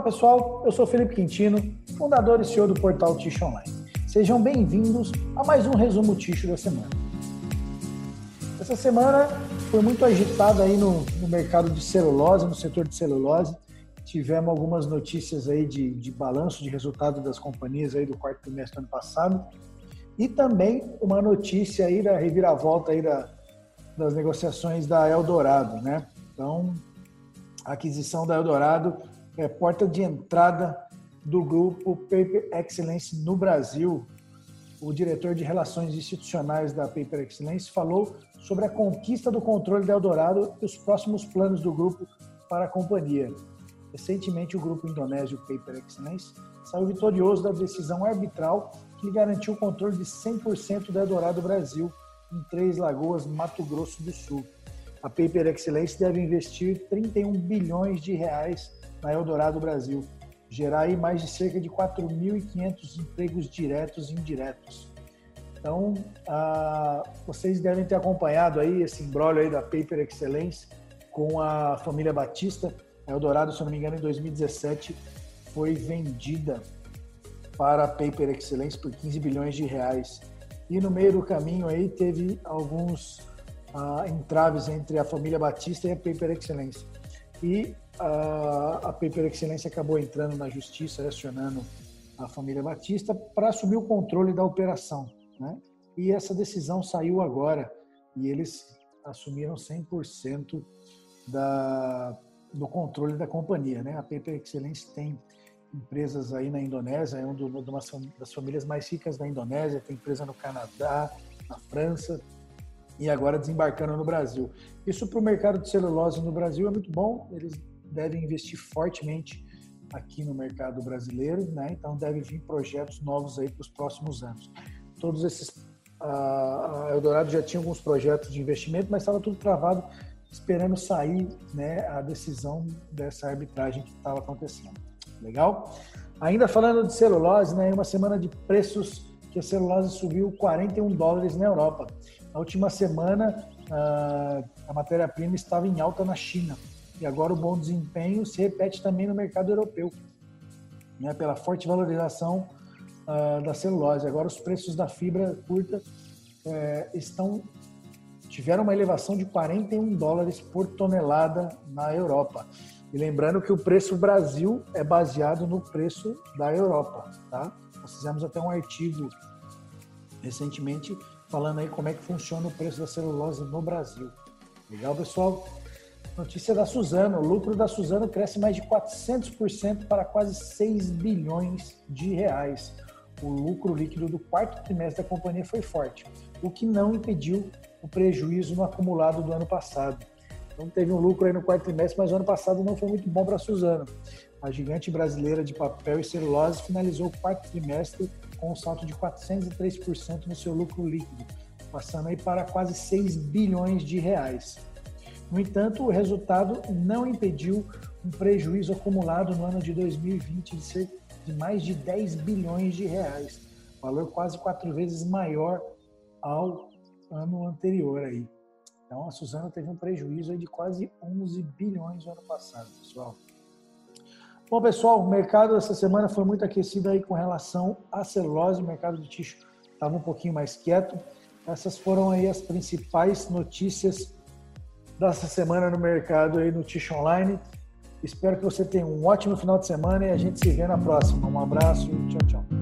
Olá pessoal, eu sou Felipe Quintino, fundador e CEO do portal Ticho Online. Sejam bem-vindos a mais um resumo Ticho da semana. Essa semana foi muito agitada aí no, no, mercado de celulose, no setor de celulose. Tivemos algumas notícias aí de, de balanço de resultado das companhias aí do quarto trimestre do ano passado e também uma notícia aí da reviravolta aí da, das negociações da Eldorado, né? Então, a aquisição da Eldorado é porta de entrada do grupo Paper Excellence no Brasil. O diretor de Relações Institucionais da Paper Excellence falou sobre a conquista do controle da Eldorado e os próximos planos do grupo para a companhia. Recentemente, o grupo indonésio Paper Excellence saiu vitorioso da decisão arbitral que lhe garantiu o controle de 100% da Eldorado Brasil, em Três Lagoas, Mato Grosso do Sul. A Paper Excellence deve investir 31 bilhões de reais na Eldorado Brasil, gerar aí mais de cerca de 4.500 empregos diretos e indiretos. Então, ah, vocês devem ter acompanhado aí esse embrólio aí da Paper Excellence com a família Batista. A Eldorado, se não me engano, em 2017 foi vendida para a Paper Excellence por 15 bilhões de reais. E no meio do caminho aí teve alguns uh, entraves entre a família Batista e a Paper Excellence. E uh, a Paper Excellence acabou entrando na justiça, acionando a família Batista para assumir o controle da operação. Né? E essa decisão saiu agora e eles assumiram 100% da, do controle da companhia. Né? A Paper Excellence tem empresas aí na Indonésia, é uma das famílias mais ricas da Indonésia, tem empresa no Canadá, na França, e agora desembarcando no Brasil. Isso para o mercado de celulose no Brasil é muito bom, eles devem investir fortemente aqui no mercado brasileiro, né? então devem vir projetos novos aí para os próximos anos. Todos esses, a Eldorado já tinha alguns projetos de investimento, mas estava tudo travado, esperando sair né, a decisão dessa arbitragem que estava acontecendo. Legal? Ainda falando de celulose, né, uma semana de preços que a celulose subiu 41 dólares na Europa. Na última semana, a matéria-prima estava em alta na China. E agora o bom desempenho se repete também no mercado europeu, né, pela forte valorização da celulose. Agora os preços da fibra curta é, estão tiveram uma elevação de 41 dólares por tonelada na Europa. E lembrando que o preço Brasil é baseado no preço da Europa, tá? Nós fizemos até um artigo recentemente falando aí como é que funciona o preço da celulose no Brasil. Legal, pessoal? Notícia da Suzano. O lucro da Suzano cresce mais de 400% para quase 6 bilhões de reais. O lucro líquido do quarto trimestre da companhia foi forte, o que não impediu o prejuízo no acumulado do ano passado. Então teve um lucro aí no quarto trimestre, mas o ano passado não foi muito bom para a Suzano. A gigante brasileira de papel e celulose finalizou o quarto trimestre com um salto de 403% no seu lucro líquido, passando aí para quase 6 bilhões de reais. No entanto, o resultado não impediu um prejuízo acumulado no ano de 2020 de ser de mais de 10 bilhões de reais, valor quase quatro vezes maior ao ano anterior aí. Então a Suzano teve um prejuízo de quase 11 bilhões no ano passado, pessoal. Bom, pessoal, o mercado essa semana foi muito aquecido aí com relação à celulose, o mercado de tixo estava um pouquinho mais quieto. Essas foram aí as principais notícias dessa semana no mercado aí no Tixo Online. Espero que você tenha um ótimo final de semana e a gente se vê na próxima. Um abraço, tchau, tchau.